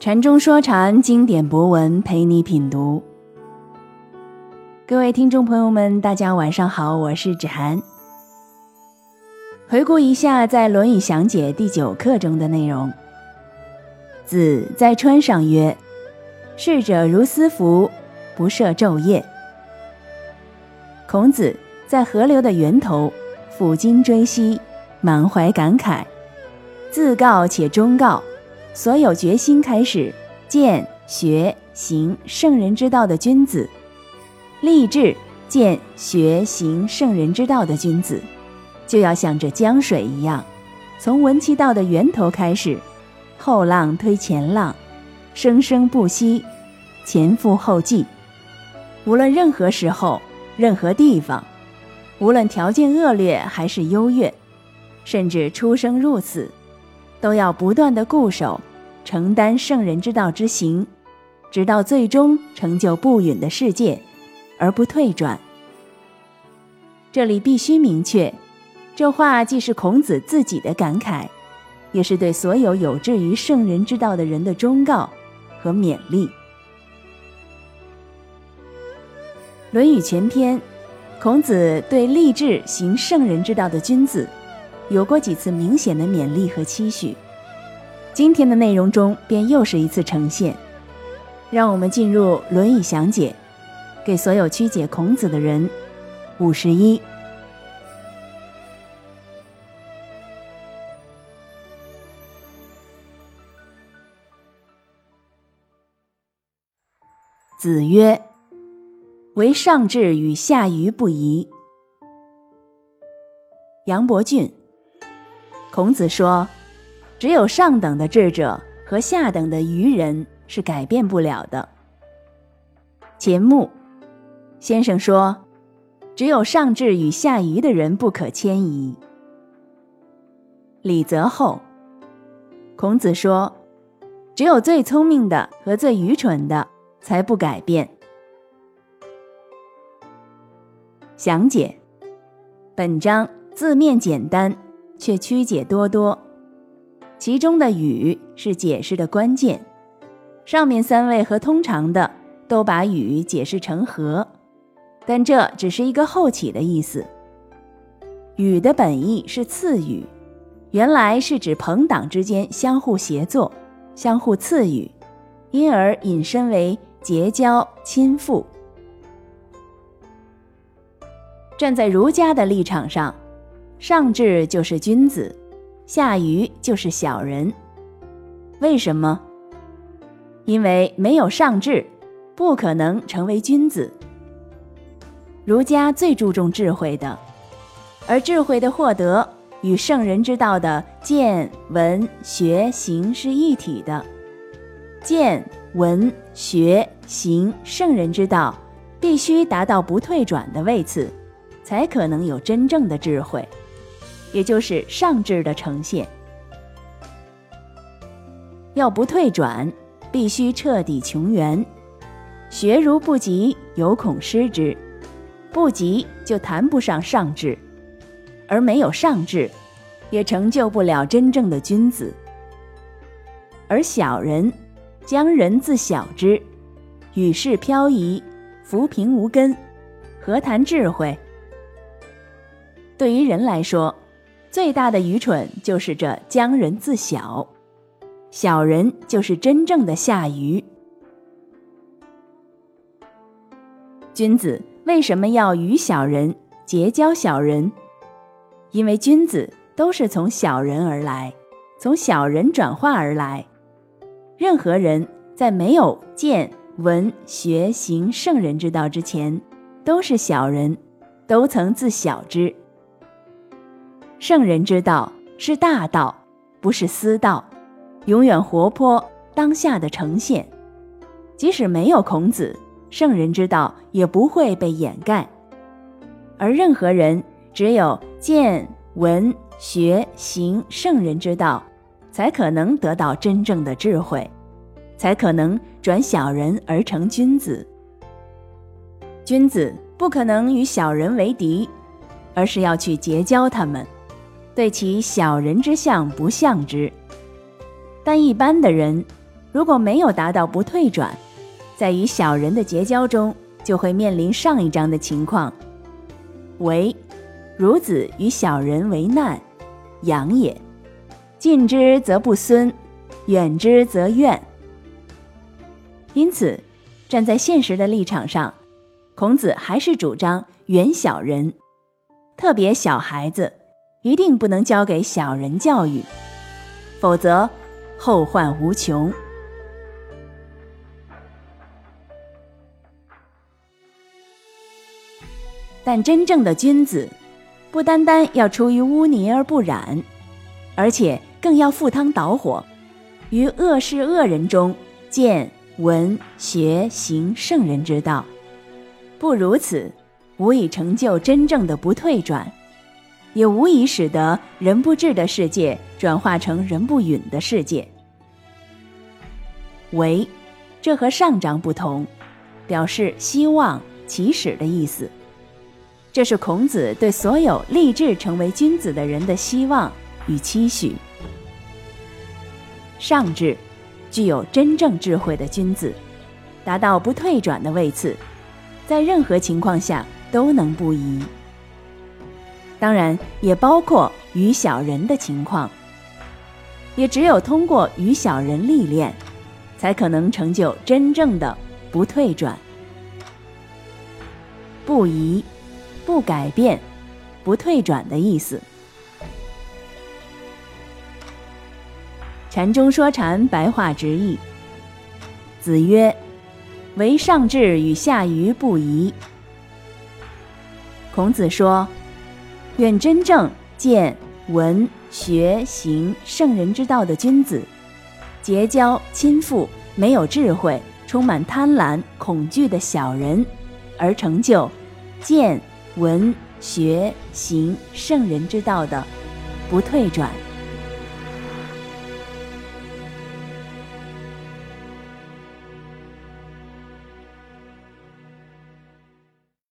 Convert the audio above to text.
禅中说禅，经典博文陪你品读。各位听众朋友们，大家晚上好，我是芷涵。回顾一下在《论语详解》第九课中的内容。子在川上曰：“逝者如斯夫，不涉昼夜。”孔子在河流的源头，抚今追昔，满怀感慨，自告且忠告。所有决心开始见学行圣人之道的君子，立志见学行圣人之道的君子，就要像这江水一样，从闻其道的源头开始，后浪推前浪，生生不息，前赴后继。无论任何时候、任何地方，无论条件恶劣还是优越，甚至出生入死。都要不断的固守，承担圣人之道之行，直到最终成就不允的世界，而不退转。这里必须明确，这话既是孔子自己的感慨，也是对所有有志于圣人之道的人的忠告和勉励。《论语》全篇，孔子对立志行圣人之道的君子。有过几次明显的勉励和期许，今天的内容中便又是一次呈现。让我们进入《论语详解》，给所有曲解孔子的人。五十一，子曰：“唯上智与下愚不移。”杨伯峻。孔子说：“只有上等的智者和下等的愚人是改变不了的。”钱穆先生说：“只有上智与下愚的人不可迁移。”李泽厚孔子说：“只有最聪明的和最愚蠢的才不改变。”详解本章字面简单。却曲解多多，其中的“与”是解释的关键。上面三位和通常的都把“与”解释成“和”，但这只是一个后起的意思。“与”的本意是赐予，原来是指朋党之间相互协作、相互赐予，因而引申为结交、亲附。站在儒家的立场上。上智就是君子，下愚就是小人。为什么？因为没有上智，不可能成为君子。儒家最注重智慧的，而智慧的获得与圣人之道的见闻学行是一体的。见闻学行圣人之道，必须达到不退转的位次，才可能有真正的智慧。也就是上智的呈现，要不退转，必须彻底穷源。学如不及，有恐失之；不及，就谈不上上智；而没有上智，也成就不了真正的君子。而小人，将人自小之，与世漂移，浮萍无根，何谈智慧？对于人来说，最大的愚蠢就是这将人自小，小人就是真正的下愚。君子为什么要与小人结交小人？因为君子都是从小人而来，从小人转化而来。任何人在没有见闻学行圣人之道之前，都是小人，都曾自小之。圣人之道是大道，不是私道，永远活泼当下的呈现。即使没有孔子，圣人之道也不会被掩盖。而任何人只有见闻学行圣人之道，才可能得到真正的智慧，才可能转小人而成君子。君子不可能与小人为敌，而是要去结交他们。对其小人之相不向之，但一般的人如果没有达到不退转，在与小人的结交中，就会面临上一章的情况。为孺子与小人为难，养也。近之则不孙，远之则怨。因此，站在现实的立场上，孔子还是主张远小人，特别小孩子一定不能交给小人教育，否则后患无穷。但真正的君子，不单单要出于污泥而不染，而且更要赴汤蹈火，于恶事恶人中见闻学行圣人之道。不如此，无以成就真正的不退转，也无疑使得人不智的世界转化成人不允的世界。为，这和上章不同，表示希望、起始的意思。这是孔子对所有立志成为君子的人的希望与期许。上智，具有真正智慧的君子，达到不退转的位次，在任何情况下都能不疑。当然，也包括与小人的情况。也只有通过与小人历练，才可能成就真正的不退转、不移。不改变、不退转的意思。禅中说禅白话直译：子曰：“唯上智与下愚不移。”孔子说：“愿真正见闻学行圣人之道的君子，结交亲附没有智慧、充满贪婪、恐惧的小人，而成就见。”闻学行圣人之道的不退转。